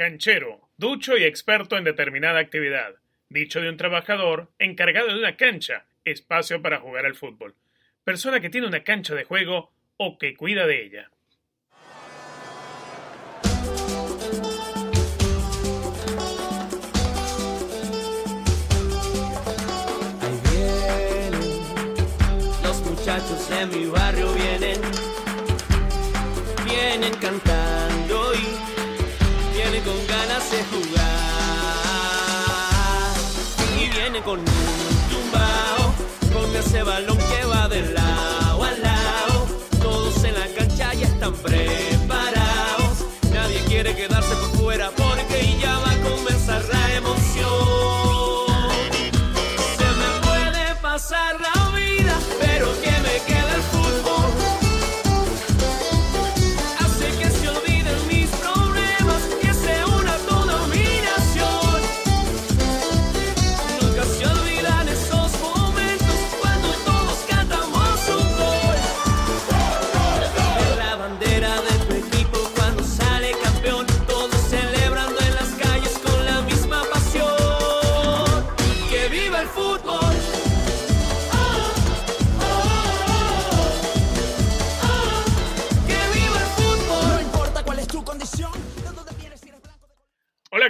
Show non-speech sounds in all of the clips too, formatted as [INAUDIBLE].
Canchero, ducho y experto en determinada actividad. Dicho de un trabajador encargado de una cancha, espacio para jugar al fútbol. Persona que tiene una cancha de juego o que cuida de ella. Muchachos de mi barrio vienen, vienen cantando con un tumbao con ese balón que va de lado a lado. Todos en la cancha ya están preparados. Nadie quiere quedarse por fuera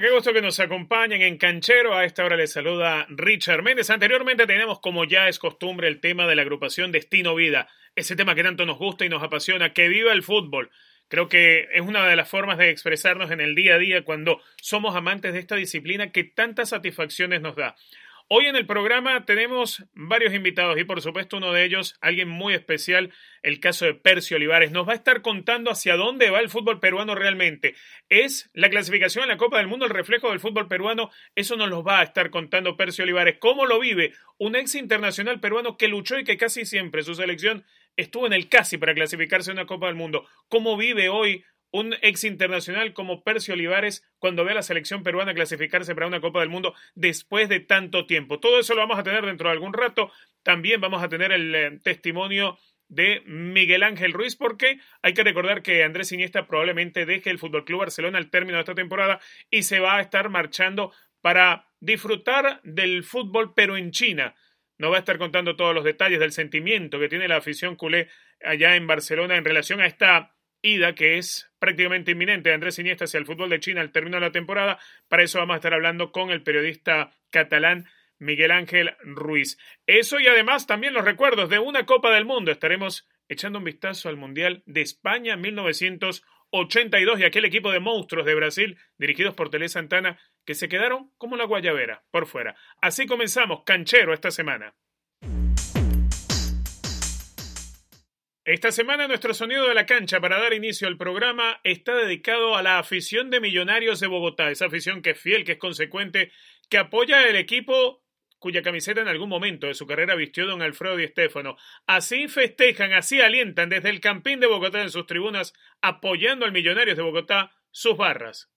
qué gusto que nos acompañen en Canchero. A esta hora les saluda Richard Méndez. Anteriormente tenemos, como ya es costumbre, el tema de la agrupación Destino Vida. Ese tema que tanto nos gusta y nos apasiona. Que viva el fútbol. Creo que es una de las formas de expresarnos en el día a día cuando somos amantes de esta disciplina que tantas satisfacciones nos da. Hoy en el programa tenemos varios invitados y por supuesto uno de ellos, alguien muy especial, el caso de Percio Olivares. Nos va a estar contando hacia dónde va el fútbol peruano realmente. ¿Es la clasificación en la Copa del Mundo el reflejo del fútbol peruano? Eso nos lo va a estar contando Percio Olivares. ¿Cómo lo vive un ex internacional peruano que luchó y que casi siempre su selección estuvo en el casi para clasificarse a una Copa del Mundo? ¿Cómo vive hoy un ex internacional como Percio Olivares cuando ve a la selección peruana clasificarse para una Copa del Mundo después de tanto tiempo. Todo eso lo vamos a tener dentro de algún rato. También vamos a tener el eh, testimonio de Miguel Ángel Ruiz, porque hay que recordar que Andrés Iniesta probablemente deje el Fútbol Club Barcelona al término de esta temporada y se va a estar marchando para disfrutar del fútbol, pero en China. No va a estar contando todos los detalles del sentimiento que tiene la afición culé allá en Barcelona en relación a esta ida que es prácticamente inminente de Andrés Iniesta hacia el fútbol de China al término de la temporada. Para eso vamos a estar hablando con el periodista catalán Miguel Ángel Ruiz. Eso y además también los recuerdos de una Copa del Mundo. Estaremos echando un vistazo al Mundial de España 1982 y aquel equipo de monstruos de Brasil dirigidos por Tele Santana que se quedaron como la guayabera por fuera. Así comenzamos canchero esta semana. Esta semana nuestro sonido de la cancha para dar inicio al programa está dedicado a la afición de Millonarios de Bogotá, esa afición que es fiel, que es consecuente, que apoya el equipo cuya camiseta en algún momento de su carrera vistió don Alfredo Di Stéfano. Así festejan, así alientan desde el Campín de Bogotá en sus tribunas, apoyando al Millonarios de Bogotá sus barras.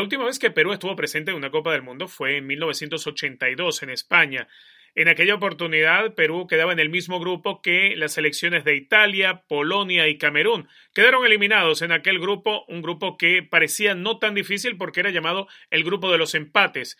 La última vez que Perú estuvo presente en una Copa del Mundo fue en 1982 en España. En aquella oportunidad, Perú quedaba en el mismo grupo que las selecciones de Italia, Polonia y Camerún. Quedaron eliminados en aquel grupo, un grupo que parecía no tan difícil porque era llamado el grupo de los empates.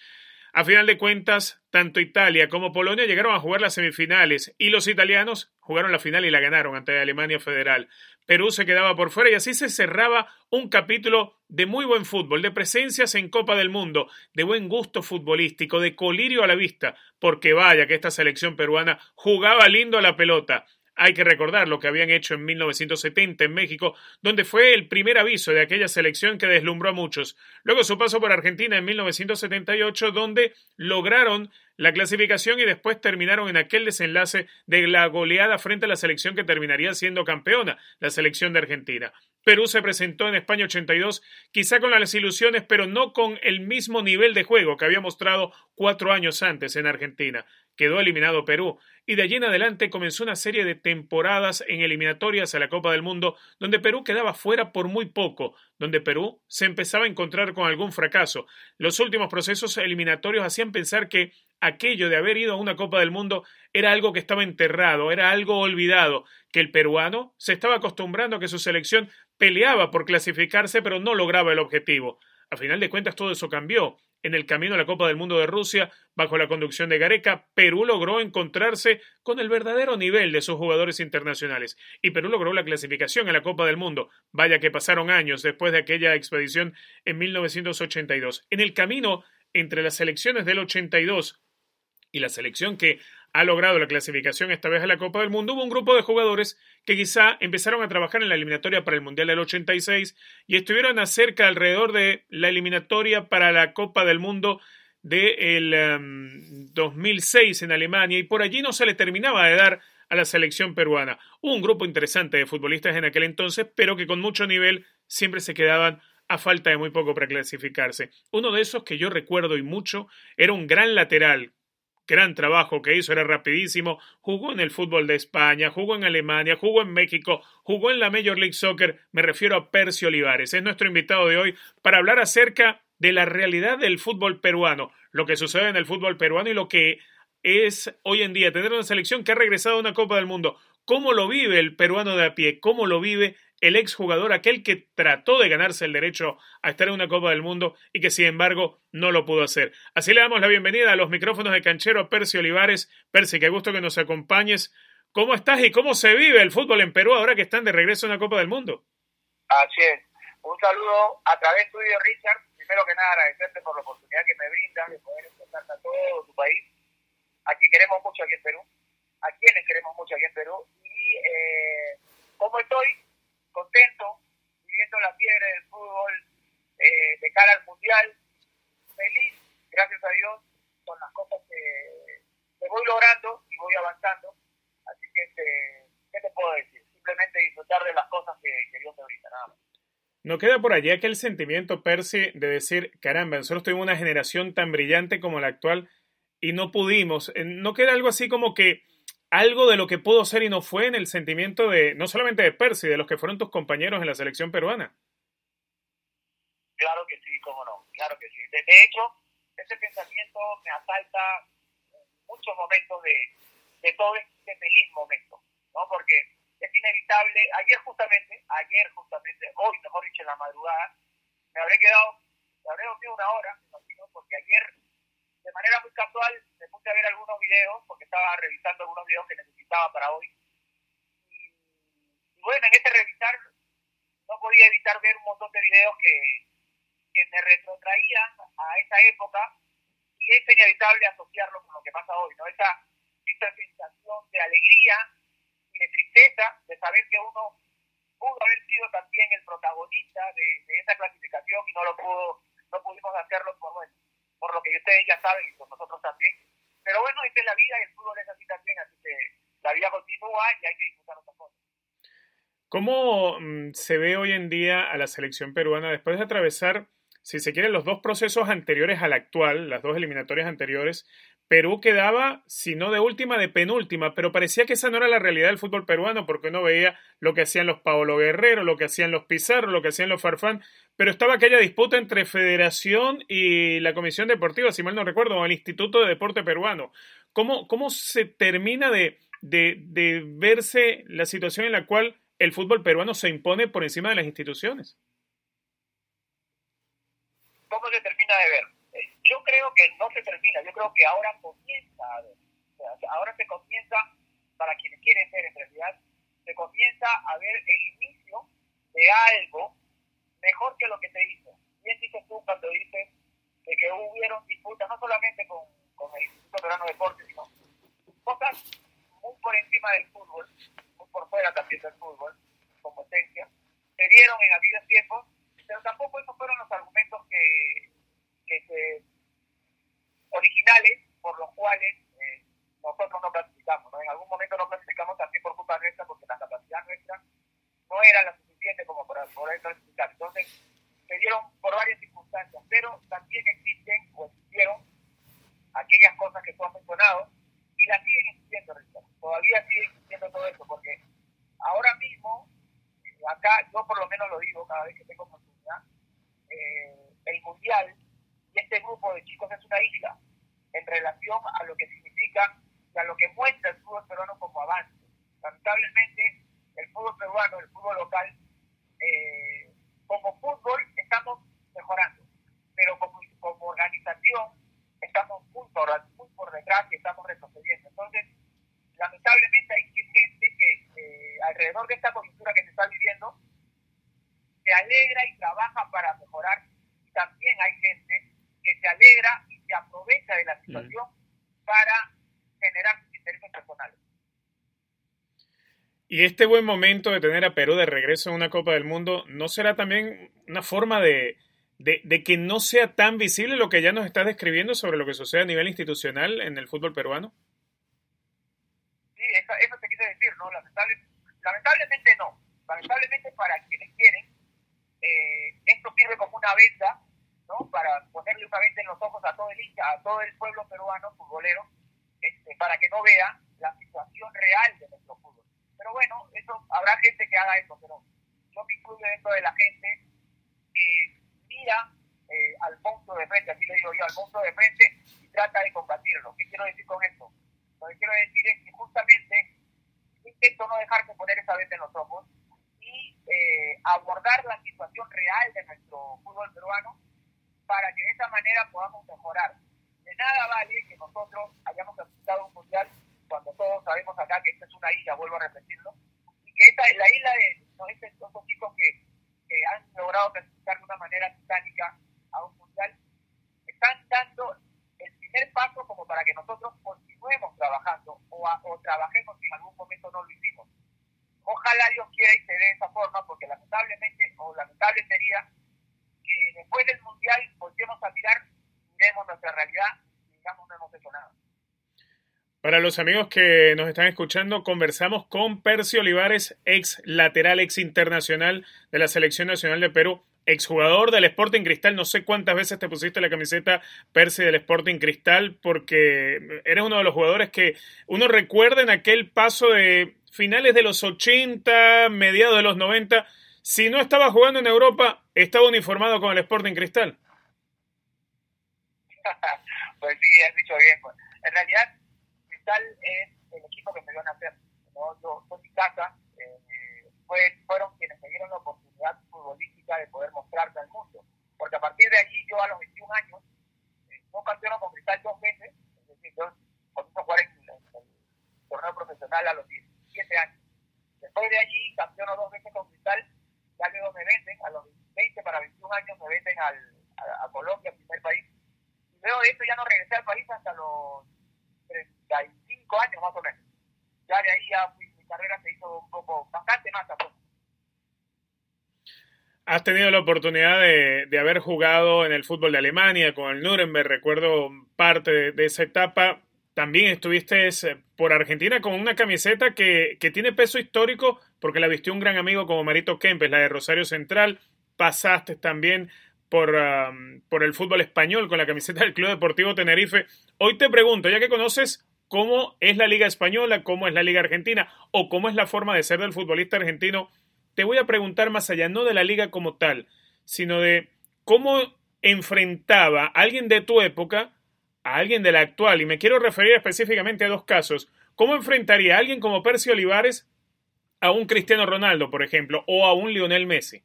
A final de cuentas, tanto Italia como Polonia llegaron a jugar las semifinales y los italianos jugaron la final y la ganaron ante Alemania Federal. Perú se quedaba por fuera y así se cerraba un capítulo de muy buen fútbol, de presencias en Copa del Mundo, de buen gusto futbolístico, de colirio a la vista, porque vaya que esta selección peruana jugaba lindo a la pelota. Hay que recordar lo que habían hecho en 1970 en México, donde fue el primer aviso de aquella selección que deslumbró a muchos. Luego su paso por Argentina en 1978, donde lograron la clasificación y después terminaron en aquel desenlace de la goleada frente a la selección que terminaría siendo campeona, la selección de Argentina. Perú se presentó en España 82, quizá con las ilusiones, pero no con el mismo nivel de juego que había mostrado cuatro años antes en Argentina. Quedó eliminado Perú, y de allí en adelante comenzó una serie de temporadas en eliminatorias a la Copa del Mundo, donde Perú quedaba fuera por muy poco, donde Perú se empezaba a encontrar con algún fracaso. Los últimos procesos eliminatorios hacían pensar que aquello de haber ido a una Copa del Mundo era algo que estaba enterrado, era algo olvidado, que el peruano se estaba acostumbrando a que su selección peleaba por clasificarse pero no lograba el objetivo. A final de cuentas todo eso cambió. En el camino a la Copa del Mundo de Rusia, bajo la conducción de Gareca, Perú logró encontrarse con el verdadero nivel de sus jugadores internacionales. Y Perú logró la clasificación a la Copa del Mundo. Vaya que pasaron años después de aquella expedición en 1982. En el camino entre las selecciones del 82 y la selección que ha logrado la clasificación esta vez a la Copa del Mundo, hubo un grupo de jugadores que quizá empezaron a trabajar en la eliminatoria para el Mundial del 86 y estuvieron acerca alrededor de la eliminatoria para la Copa del Mundo del de um, 2006 en Alemania y por allí no se le terminaba de dar a la selección peruana. Un grupo interesante de futbolistas en aquel entonces, pero que con mucho nivel siempre se quedaban a falta de muy poco para clasificarse. Uno de esos que yo recuerdo y mucho era un gran lateral gran trabajo que hizo, era rapidísimo, jugó en el fútbol de España, jugó en Alemania, jugó en México, jugó en la Major League Soccer, me refiero a Percio Olivares, es nuestro invitado de hoy para hablar acerca de la realidad del fútbol peruano, lo que sucede en el fútbol peruano y lo que es hoy en día tener una selección que ha regresado a una Copa del Mundo. ¿Cómo lo vive el peruano de a pie? ¿Cómo lo vive el exjugador, aquel que trató de ganarse el derecho a estar en una Copa del Mundo y que sin embargo no lo pudo hacer. Así le damos la bienvenida a los micrófonos de canchero a Percy Olivares. Percy, qué gusto que nos acompañes. ¿Cómo estás y cómo se vive el fútbol en Perú ahora que están de regreso en la Copa del Mundo? Así es. Un saludo a través tuyo, Richard. Primero que nada, agradecerte por la oportunidad que me brindas de poder expresar a todo tu país, a quien queremos mucho aquí en Perú, a quienes queremos mucho aquí en Perú. Y eh, cómo estoy, contento, viviendo la fiebre del fútbol eh, de cara al mundial, feliz, gracias a Dios, con las cosas que, que voy logrando y voy avanzando. Así que, este, ¿qué te puedo decir? Simplemente disfrutar de las cosas que, Dios me brinda. ¿No queda por allí aquel sentimiento, Percy, de decir, caramba, nosotros tuvimos una generación tan brillante como la actual y no pudimos? Eh, ¿No queda algo así como que algo de lo que pudo ser y no fue en el sentimiento de, no solamente de Percy, de los que fueron tus compañeros en la selección peruana? Claro que sí, cómo no, claro que sí. De, hecho, ese pensamiento me asalta muchos momentos de, de todo este feliz momento, ¿no? Porque es inevitable, ayer justamente, ayer justamente, hoy mejor dicho en la madrugada, me habré quedado, me habré dormido una hora, me imagino, porque ayer de manera muy casual me puse a ver algunos porque estaba revisando algunos videos que necesitaba para hoy. Y, bueno, en este revisar no podía evitar ver un montón de videos que, que me retrotraían a esa época y es inevitable asociarlo con lo que pasa hoy, ¿no? Esa, esa sensación de alegría y de tristeza de saber que uno pudo haber sido también el protagonista de, esa clasificación y no lo pudo, no pudimos hacerlo por por lo que ustedes ya saben y por nosotros también. Pero bueno, esta es la vida y el fútbol es así también, así que la vida continúa y hay que disfrutar otras cosas. ¿Cómo mm, se ve hoy en día a la selección peruana después de atravesar, si se quiere, los dos procesos anteriores al actual, las dos eliminatorias anteriores? Perú quedaba, si no de última, de penúltima, pero parecía que esa no era la realidad del fútbol peruano, porque uno veía lo que hacían los Paolo Guerrero, lo que hacían los Pizarro, lo que hacían los Farfán, pero estaba aquella disputa entre Federación y la Comisión Deportiva, si mal no recuerdo, o el Instituto de Deporte Peruano. ¿Cómo, cómo se termina de, de, de verse la situación en la cual el fútbol peruano se impone por encima de las instituciones? ¿Cómo se termina de ver? Yo creo que no se termina, yo creo que ahora comienza a ver. O sea, ahora se comienza, para quienes quieren ver en realidad, se comienza a ver el inicio de algo mejor que lo que se hizo. Bien dices tú cuando dices de que hubieron disputas, no solamente con, con el Instituto Peruano de Deportes, sino cosas muy por encima del fútbol, mérito del fútbol, como esencia, se dieron en aquellos tiempos, pero tampoco esos fueron los argumentos que, que se- originales por los cuales eh, nosotros no clasificamos. ¿no? En algún momento no clasificamos también por culpa nuestra, porque la capacidad nuestra no era la suficiente como para poder clasificar. Entonces, se dieron por varias circunstancias, pero también existen o existieron aquellas cosas que tú has mencionado y las siguen existiendo, Richard. Todavía sigue existiendo todo eso, porque ahora mismo, eh, acá yo por lo menos lo digo cada vez que tengo oportunidad, eh, el mundial y este grupo de chicos es una isla en relación a lo que significa y a lo que muestra el fútbol peruano como avance. Lamentablemente, el fútbol peruano, el fútbol local, eh, como fútbol estamos mejorando, pero como, como organización estamos muy por, muy por detrás y estamos retrocediendo. Entonces, lamentablemente hay gente que eh, alrededor de esta coyuntura que se está viviendo se alegra y trabaja para mejorar también hay gente que se alegra y se aprovecha de la situación para generar sus intereses personales. Y este buen momento de tener a Perú de regreso en una Copa del Mundo, ¿no será también una forma de, de, de que no sea tan visible lo que ya nos estás describiendo sobre lo que sucede a nivel institucional en el fútbol peruano? Sí, eso, eso te quise decir, ¿no? Lamentable, lamentablemente no. Lamentablemente para quienes quieren, eh, esto sirve como una venda, Para ponerle una venda en los ojos a todo el hincha, a todo el pueblo peruano, futbolero, este, para que no vea la situación real de nuestro fútbol. Pero bueno, eso habrá gente que haga eso, pero yo me incluyo dentro de la gente que mira eh, al monstruo de frente, así le digo yo, al monstruo de frente y trata de combatirlo. ¿Qué quiero decir con esto? Lo que quiero decir es que justamente intento no dejarse poner esa venda en los ojos y eh, abordar la situación real de nuestro fútbol peruano para que de esa manera podamos mejorar. De nada vale que nosotros hayamos clasificado un mundial cuando todos sabemos acá que esta es una isla, vuelvo a repetirlo, y que esta es la isla de ¿no? estos, estos chicos que, que han logrado clasificar de una manera titánica a un mundial, están dando el primer paso como para que nosotros continuemos trabajando o, a- o trabajemos si en algún momento no lo hicimos. Ojalá Dios quiera y se dé de esa forma, porque lamentablemente, o lamentable sería que después del mundial volvemos a mirar, miremos nuestra realidad y digamos no hemos hecho nada. Para los amigos que nos están escuchando, conversamos con Percio Olivares, ex lateral, ex internacional de la Selección Nacional de Perú, exjugador del Sporting Cristal. No sé cuántas veces te pusiste la camiseta Percy del Sporting Cristal, porque eres uno de los jugadores que uno recuerda en aquel paso de finales de los 80, mediados de los 90. Si no estaba jugando en Europa, estaba uniformado con el Sporting Cristal. [LAUGHS] pues sí, has dicho bien. pues. En realidad, Cristal es el equipo que me dio nacer. ¿no? Yo fue mi casa, eh, fue, fueron quienes me dieron la oportunidad futbolística de poder mostrarse al mundo. Porque a partir de allí, yo a los 21 años, eh, no campeono con Cristal dos veces, es decir, yo comienzo a jugar en, en el torneo profesional a los 17 años. Después de allí, campeono dos veces con Cristal, ya luego me venden, a los 20 para 21 años me venden al, a, a Colombia, primer país. Y luego de esto ya no regresé al país hasta los 35 años más o menos. Ya de ahí ya fui- mi carrera se hizo un poco, bastante más tampoco. Has tenido la oportunidad de, de haber jugado en el fútbol de Alemania con el Nuremberg, recuerdo parte de esa etapa. También estuviste eh, por Argentina con una camiseta que, que tiene peso histórico porque la vistió un gran amigo como Marito Kempes, la de Rosario Central. Pasaste también por, por el fútbol español con la camiseta del Club Deportivo Tenerife. Hoy te pregunto, ya que conoces cómo es la Liga Española, cómo es la Liga Argentina o cómo es la forma de ser del futbolista argentino, te voy a preguntar más allá, no de la liga como tal, sino de cómo enfrentaba alguien de tu época a alguien de la actual. Y me quiero referir específicamente a dos casos. ¿Cómo enfrentaría a alguien como Percy Olivares a un Cristiano Ronaldo, por ejemplo, o a un Lionel Messi?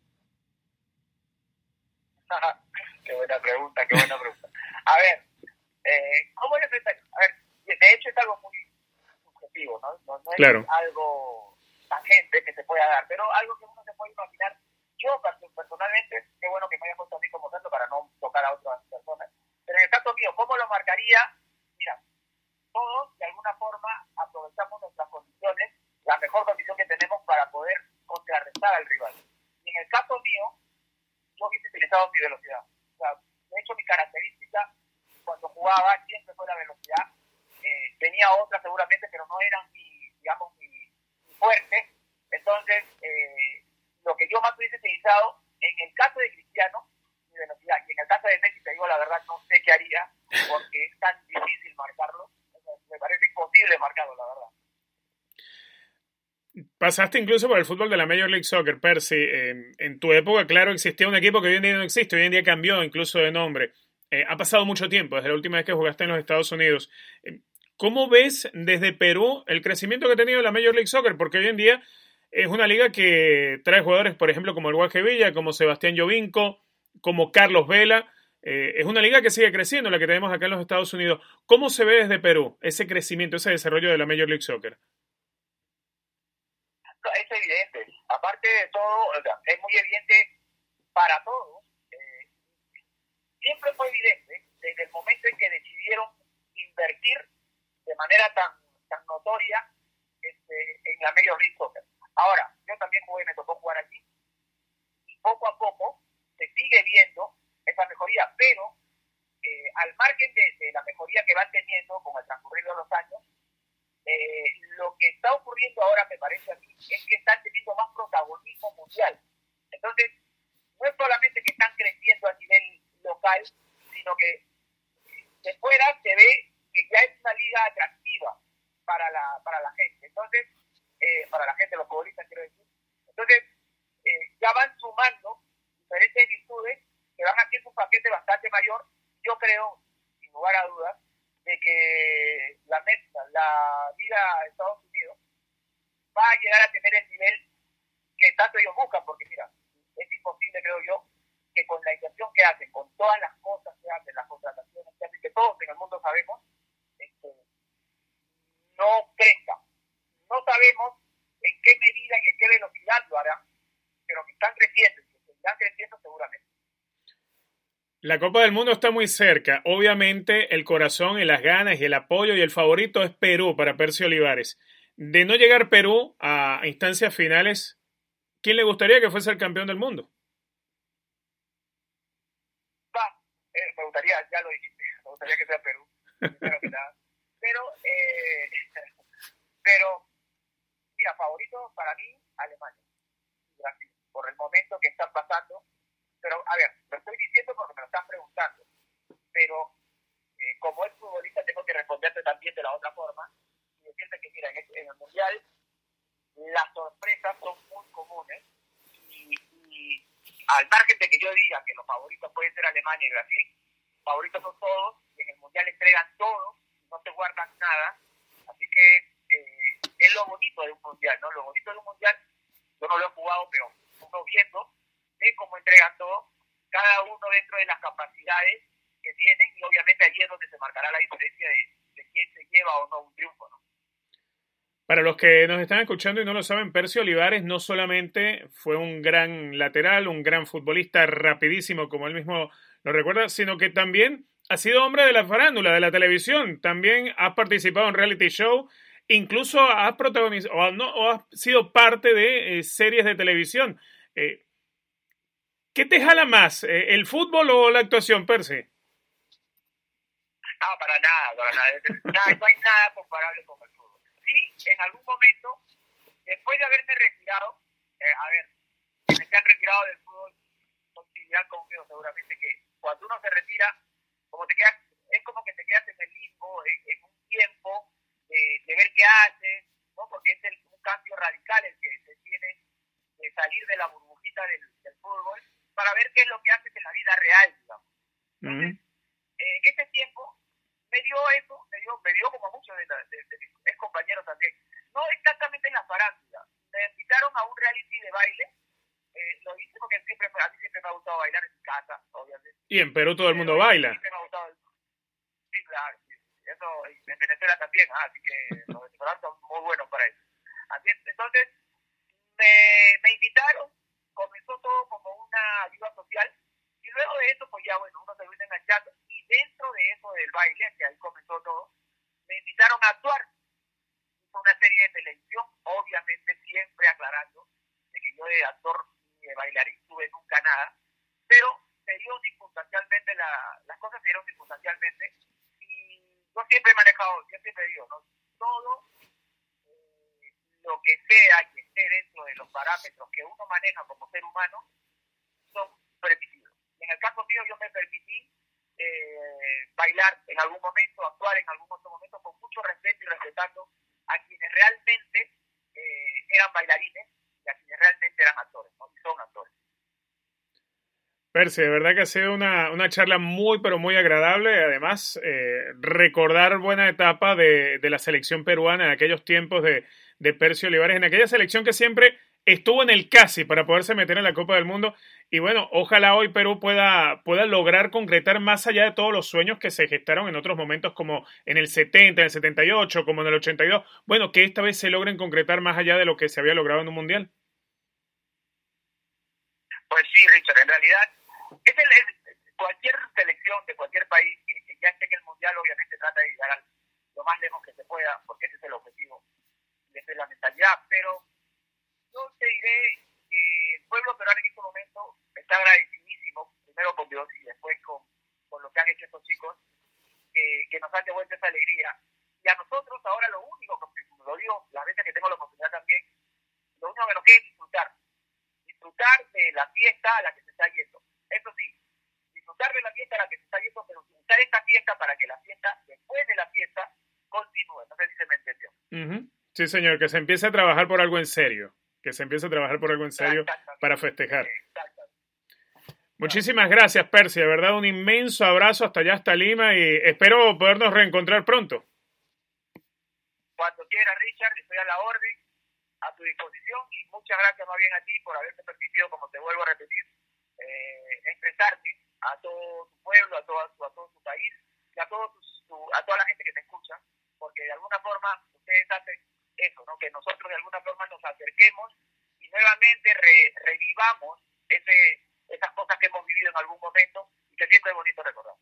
[LAUGHS] qué buena pregunta, qué buena pregunta. A ver, eh, ¿cómo le enfrentas? A ver, de hecho es algo muy subjetivo, ¿no? No, no es Claro. algo tangente que se pueda dar, pero algo que uno se puede imaginar. Yo perso- personalmente, qué bueno que me haya puesto a mí como tanto para no tocar a otras personas. Pero en el caso mío, ¿cómo lo marcaría? Mira, todos de alguna forma aprovechamos nuestras condiciones, la mejor condición que tenemos para poder contrarrestar al rival. Y en el caso mío, yo hubiese utilizado mi velocidad. O sea, de hecho, mi característica cuando jugaba siempre fue la velocidad. Eh, tenía otras seguramente, pero no eran mi, digamos, mi, mi fuerte. Entonces, eh, lo que yo más hubiese utilizado, en el caso de Cristiano, mi velocidad, y en el caso de Messi, te digo la verdad, no sé qué haría, porque es tan difícil marcarlo. Me parece imposible marcarlo, la verdad. Pasaste incluso por el fútbol de la Major League Soccer, Percy. En tu época, claro, existía un equipo que hoy en día no existe, hoy en día cambió incluso de nombre. Eh, ha pasado mucho tiempo desde la última vez que jugaste en los Estados Unidos. Eh, ¿Cómo ves desde Perú el crecimiento que ha tenido la Major League Soccer? Porque hoy en día es una liga que trae jugadores, por ejemplo, como el Guaje Villa, como Sebastián Llovinco, como Carlos Vela. Eh, es una liga que sigue creciendo, la que tenemos acá en los Estados Unidos. ¿Cómo se ve desde Perú ese crecimiento, ese desarrollo de la Major League Soccer? Es evidente. Aparte de todo, o sea, es muy evidente para todos. Eh, siempre fue evidente desde el momento en que decidieron invertir de manera tan, tan notoria este, en la Major League Soccer. Ahora, yo también jugué, me tocó jugar aquí, y poco a poco se sigue viendo esa mejoría, pero eh, al margen de, de, la mejoría que van teniendo con el transcurrir de los años, eh, lo que está ocurriendo ahora, me parece a mí, es que están teniendo más protagonismo mundial. Entonces, no es solamente que están creciendo a nivel local, sino que de fuera se ve que ya es una liga atractiva para la, para la gente. Entonces, eh, para la gente, los futbolistas, quiero decir. Entonces, eh, ya van sumando diferentes virtudes que van haciendo un paquete bastante mayor. Yo creo, sin lugar a dudas, de que la mezcla, la Liga de Estados Unidos va a llegar a tener el nivel que tanto ellos buscan, porque mira, es imposible, creo yo, que con la inversión que hacen, con todas las cosas que hacen, las contrataciones que hacen, que todos en el mundo sabemos, este, no crezca. No sabemos en qué medida y en qué velocidad lo harán, pero que están creciendo que seguirán creciendo seguramente. La Copa del Mundo está muy cerca. Obviamente el corazón y las ganas y el apoyo y el favorito es Perú para Percio Olivares. De no llegar Perú a instancias finales, ¿quién le gustaría que fuese el campeón del mundo? Va, eh, me gustaría, ya lo dijiste, me gustaría que sea Perú. que nada. [LAUGHS] Pero, eh, pero, mira, favorito para mí, Alemania Brasil, por el momento que están pasando. Pero, a ver, lo estoy diciendo porque me lo están preguntando. Pero, eh, como es futbolista, tengo que responderte también de la otra forma y decirte que, mira, en el, en el Mundial las sorpresas son muy comunes y, al margen de que yo diga que los favoritos pueden ser Alemania y Brasil, favoritos son todos, en el Mundial entregan todo, no te guardan nada, así que eh, es lo bonito de un Mundial, ¿no? Lo bonito de un Mundial, yo no lo he jugado, pero uno viendo, ve cómo entregan todo, cada uno dentro de las capacidades que tienen, y obviamente allí es donde se marcará la diferencia de, de quién se lleva o no un triunfo, ¿no? Para los que nos están escuchando y no lo saben, Percio Olivares no solamente fue un gran lateral, un gran futbolista rapidísimo, como él mismo lo recuerda, sino que también ha sido hombre de la farándula, de la televisión. También ha participado en reality show, incluso ha protagonizado o, no, o ha sido parte de eh, series de televisión. Eh, ¿Qué te jala más, eh, el fútbol o la actuación, Percy? Ah, para nada, para nada. No hay nada comparable con el fútbol. Sí, en algún momento, después de haberme retirado, eh, a ver, se han retirado del fútbol coincidirán conmigo seguramente que cuando uno se retira, como te quedas, es como que te quedas en el limbo, en, un tiempo de, de, ver qué haces, ¿no? porque es el, un cambio radical el que se tiene de salir de la burbujita del fútbol para ver qué es lo que haces en la vida real, digamos. Entonces, mm eh, en ese tiempo me dio eso, me dio, me dio como muchos de, de, de, mis ex compañeros también. No exactamente en la farándula. Me invitaron a un reality de baile. Eh, lo hice porque siempre, a mí siempre me ha gustado bailar en mi casa, obviamente. Y en Perú todo el mundo Pero, baila. Siempre me ha gustado. Sí, claro. Sí. Eso, y en Venezuela también, ¿ah? así que los venezolanos son muy buenos para eso. Así, entonces, me, me invitaron, comenzó todo como una ayuda social, y luego de eso, pues ya, bueno, uno se viene enganchando. Y dentro de eso del baile, que ahí comenzó todo, me invitaron a actuar. Una serie de televisión, obviamente siempre aclarando de que yo de actor ni de bailarín tuve nunca nada, pero se dio circunstancialmente, la, las cosas se dieron circunstancialmente, y yo siempre he manejado, yo siempre digo, ¿no? todo eh, lo que sea y esté dentro de los parámetros que uno maneja como ser humano son permitidos. En el caso mío yo me permití eh, bailar en algún momento, actuar en algún otro momento con mucho respeto y respetando a quienes realmente eh, eran bailarines y a quienes realmente eran actores, son actores. Percy, de verdad que ha sido una, una charla muy, pero muy agradable. Además, eh, recordar buena etapa de, de, la selección peruana en aquellos tiempos de, de Percio Olivares, en aquella selección que siempre estuvo en el casi para poderse meter en la Copa del Mundo. Y bueno, ojalá hoy Perú pueda, pueda lograr concretar más allá de todos los sueños que se gestaron en otros momentos, como en el 70, en el 78, como en el 82. Bueno, que esta vez se logren concretar más allá de lo que se había logrado en un mundial. Pues sí, Richard, en realidad, es el, cualquier selección de cualquier país que, que, ya esté en el mundial, obviamente trata de llegar lo más lejos que se pueda, porque ese es el objetivo, esa es la mentalidad. Pero yo te diré que el pueblo peruano en este momento está agradecidísimo, primero con Dios y después con, con lo que han hecho estos chicos, eh, que nos han devuelto esa alegría. Y a nosotros ahora lo único, que lo digo las veces que tengo la oportunidad también, lo único que nos queda es disfrutar. Disfrutar de la fiesta a la que se está yendo. Eso sí, disfrutar de la fiesta a la que se está yendo, pero disfrutar esta fiesta para que la fiesta, después de la fiesta, continúe. No sé si se me entendió. Uh. Sí, señor, que se empiece a trabajar por algo en serio. Que se empiece a trabajar por algo en serio para festejar. Muchísimas gracias, Percy. De verdad, un inmenso abrazo hasta allá, hasta Lima y espero podernos reencontrar pronto. Cuando quiera, Richard, estoy a la orden, a tu disposición y muchas gracias más bien a ti por haberte permitido, como te vuelvo a repetir, eh, expresarte a todo tu pueblo, a todo, a todo tu país y a, todo tu, tu, a toda la gente que te escucha, porque de alguna forma ustedes hacen eso, ¿no? que nosotros de alguna forma nos acerquemos y nuevamente re, revivamos ese, esas cosas que hemos vivido en algún momento y que siempre es bonito recordar.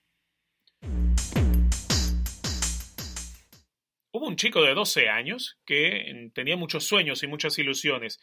Hubo un chico de 12 años que tenía muchos sueños y muchas ilusiones.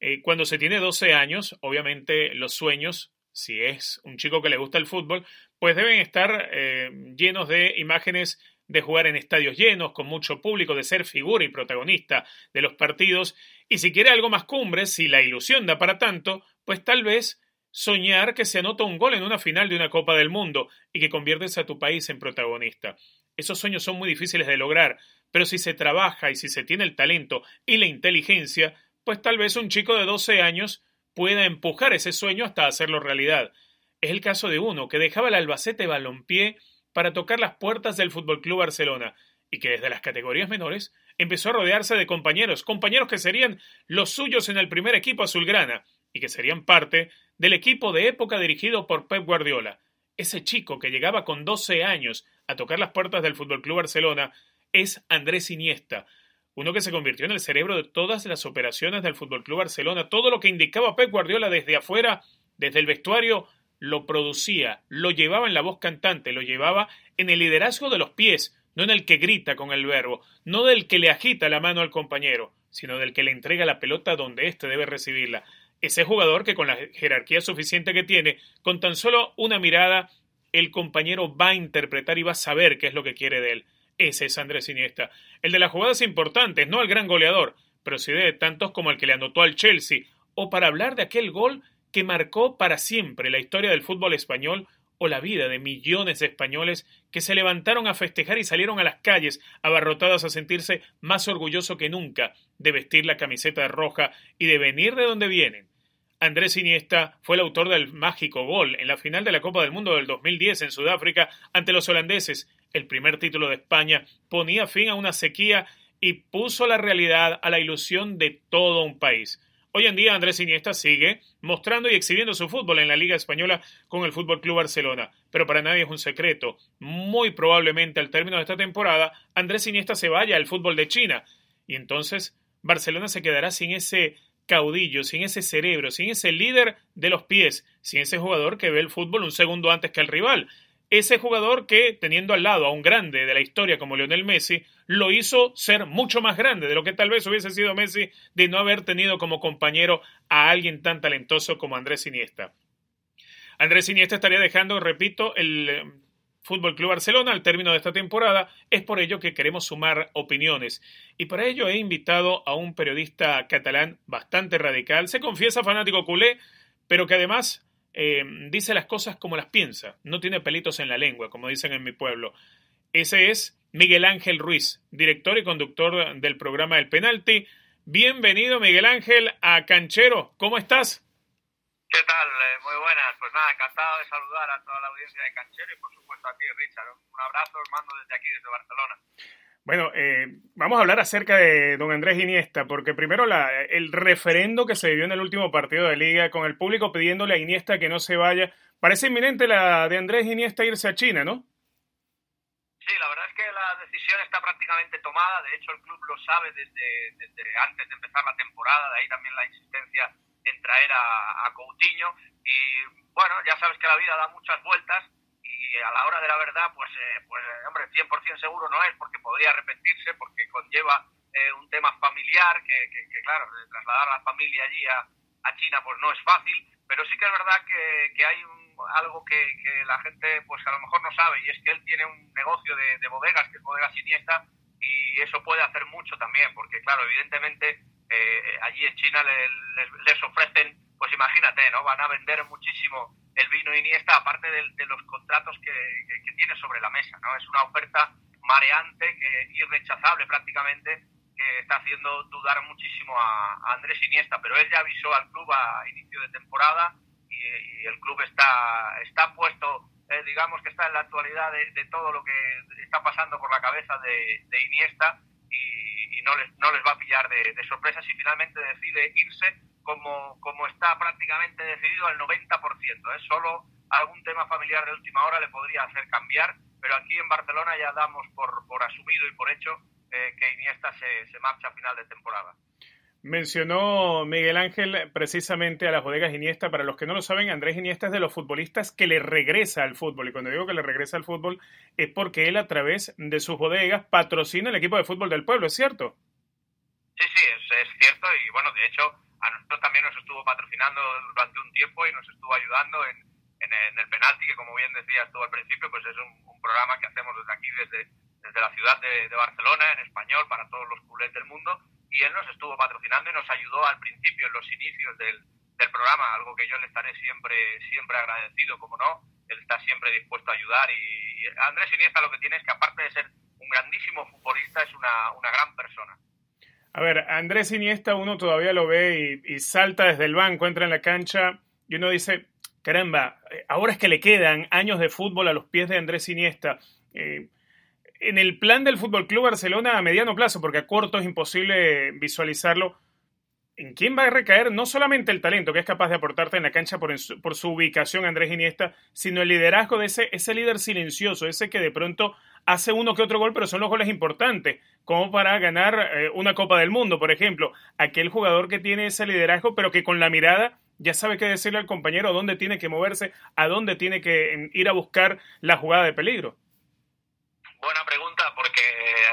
Eh, cuando se tiene 12 años, obviamente los sueños, si es un chico que le gusta el fútbol, pues deben estar eh, llenos de imágenes de jugar en estadios llenos, con mucho público, de ser figura y protagonista de los partidos, y si quiere algo más cumbre, si la ilusión da para tanto, pues tal vez soñar que se anota un gol en una final de una Copa del Mundo y que conviertes a tu país en protagonista. Esos sueños son muy difíciles de lograr, pero si se trabaja y si se tiene el talento y la inteligencia, pues tal vez un chico de 12 años pueda empujar ese sueño hasta hacerlo realidad. Es el caso de uno que dejaba el Albacete Balompié para tocar las puertas del Fútbol Club Barcelona y que desde las categorías menores empezó a rodearse de compañeros, compañeros que serían los suyos en el primer equipo azulgrana y que serían parte del equipo de época dirigido por Pep Guardiola. Ese chico que llegaba con 12 años a tocar las puertas del Fútbol Club Barcelona es Andrés Iniesta, uno que se convirtió en el cerebro de todas las operaciones del Fútbol Club Barcelona. Todo lo que indicaba Pep Guardiola desde afuera, desde el vestuario, lo producía, lo llevaba en la voz cantante, lo llevaba en el liderazgo de los pies, no en el que grita con el verbo, no del que le agita la mano al compañero, sino del que le entrega la pelota donde éste debe recibirla. Ese jugador que con la jerarquía suficiente que tiene, con tan solo una mirada, el compañero va a interpretar y va a saber qué es lo que quiere de él. Ese es Andrés Iniesta, el de las jugadas importantes, no el gran goleador, pero sí de tantos como el que le anotó al Chelsea, o para hablar de aquel gol que marcó para siempre la historia del fútbol español o la vida de millones de españoles que se levantaron a festejar y salieron a las calles abarrotadas a sentirse más orgulloso que nunca de vestir la camiseta roja y de venir de donde vienen. Andrés Iniesta fue el autor del mágico gol en la final de la Copa del Mundo del 2010 en Sudáfrica ante los holandeses. El primer título de España ponía fin a una sequía y puso la realidad a la ilusión de todo un país. Hoy en día Andrés Iniesta sigue mostrando y exhibiendo su fútbol en la Liga Española con el Fútbol Club Barcelona, pero para nadie es un secreto. Muy probablemente al término de esta temporada Andrés Iniesta se vaya al fútbol de China y entonces Barcelona se quedará sin ese caudillo, sin ese cerebro, sin ese líder de los pies, sin ese jugador que ve el fútbol un segundo antes que el rival. Ese jugador que, teniendo al lado a un grande de la historia como Lionel Messi, lo hizo ser mucho más grande de lo que tal vez hubiese sido Messi de no haber tenido como compañero a alguien tan talentoso como Andrés Iniesta. Andrés Iniesta estaría dejando, repito, el eh, Fútbol Club Barcelona al término de esta temporada. Es por ello que queremos sumar opiniones. Y para ello he invitado a un periodista catalán bastante radical. Se confiesa fanático culé, pero que además eh, dice las cosas como las piensa. No tiene pelitos en la lengua, como dicen en mi pueblo. Ese es Miguel Ángel Ruiz, director y conductor del programa El Penalti. Bienvenido, Miguel Ángel, a Canchero. ¿Cómo estás? ¿Qué tal? Eh, muy buenas. Pues nada, encantado de saludar a toda la audiencia de Canchero y por supuesto a ti, Richard. Un abrazo os mando desde aquí, desde Barcelona. Bueno, eh, vamos a hablar acerca de don Andrés Iniesta, porque primero la, el referendo que se vivió en el último partido de liga con el público pidiéndole a Iniesta que no se vaya. Parece inminente la de Andrés Iniesta irse a China, ¿no? Sí, la verdad es que la decisión está prácticamente tomada. De hecho, el club lo sabe desde, desde antes de empezar la temporada. De ahí también la insistencia en traer a, a Coutinho. Y bueno, ya sabes que la vida da muchas vueltas y a la hora de la verdad, pues, eh, pues eh, hombre, 100% seguro no es porque podría arrepentirse, porque conlleva eh, un tema familiar que, que, que, claro, trasladar a la familia allí a, a China pues no es fácil, pero sí que es verdad que, que hay un, algo que, que, la gente pues a lo mejor no sabe y es que él tiene un negocio de, de bodegas, que es Bodegas Iniesta, y eso puede hacer mucho también, porque claro, evidentemente eh, allí en China les, les, les, ofrecen, pues imagínate, ¿no? Van a vender muchísimo el vino Iniesta, aparte de, de los contratos que, que, que, tiene sobre la mesa, ¿no? Es una oferta mareante, que irrechazable prácticamente, que está haciendo dudar muchísimo a, a, Andrés Iniesta, pero él ya avisó al club a inicio de temporada y, el club está, está puesto, eh, digamos que está en la actualidad de, todo lo que está pasando por la cabeza de, Iniesta y, no, les, no les va a pillar de, de sorpresa si finalmente decide irse como, como está prácticamente decidido al 90%. Es ¿eh? solo algún tema familiar de última hora le podría hacer cambiar, pero aquí en Barcelona ya damos por, por asumido y por hecho eh, que Iniesta se, se marcha a final de temporada. Mencionó Miguel Ángel precisamente a las bodegas Iniesta. Para los que no lo saben, Andrés Iniesta es de los futbolistas que le regresa al fútbol. Y cuando digo que le regresa al fútbol es porque él a través de sus bodegas patrocina el equipo de fútbol del pueblo, ¿es cierto? Sí, sí, es, cierto. Y bueno, de hecho, a nosotros también nos estuvo patrocinando durante un tiempo y nos estuvo ayudando en, en, en el penalti, que como bien decías tú al principio, pues es un, programa que hacemos desde aquí, desde, desde la ciudad de, de Barcelona, en español, para todos los culés del mundo y él nos estuvo patrocinando y nos ayudó al principio, en los inicios del, del programa, algo que yo le estaré siempre, siempre agradecido, como no, él está siempre dispuesto a ayudar y Andrés Iniesta lo que tiene es que aparte de ser un grandísimo futbolista, es una, una gran persona. A ver, Andrés Iniesta uno todavía lo ve y, salta desde el banco, entra en la cancha y uno dice, caramba, ahora es que le quedan años de fútbol a los pies de Andrés Iniesta. Eh, en el plan del Fútbol Club Barcelona a mediano plazo, porque a corto es imposible visualizarlo, ¿en quién va a recaer no solamente el talento que es capaz de aportarte en la cancha por, su, ubicación Andrés Iniesta, sino el liderazgo de ese, ese líder silencioso, ese que de pronto hace uno que otro gol, pero son los goles importantes, como para ganar eh, una Copa del Mundo, por ejemplo. Aquel jugador que tiene ese liderazgo, pero que con la mirada ya sabe qué decirle al compañero, dónde tiene que moverse, a dónde tiene que ir a buscar la jugada de peligro. Buena pregunta, porque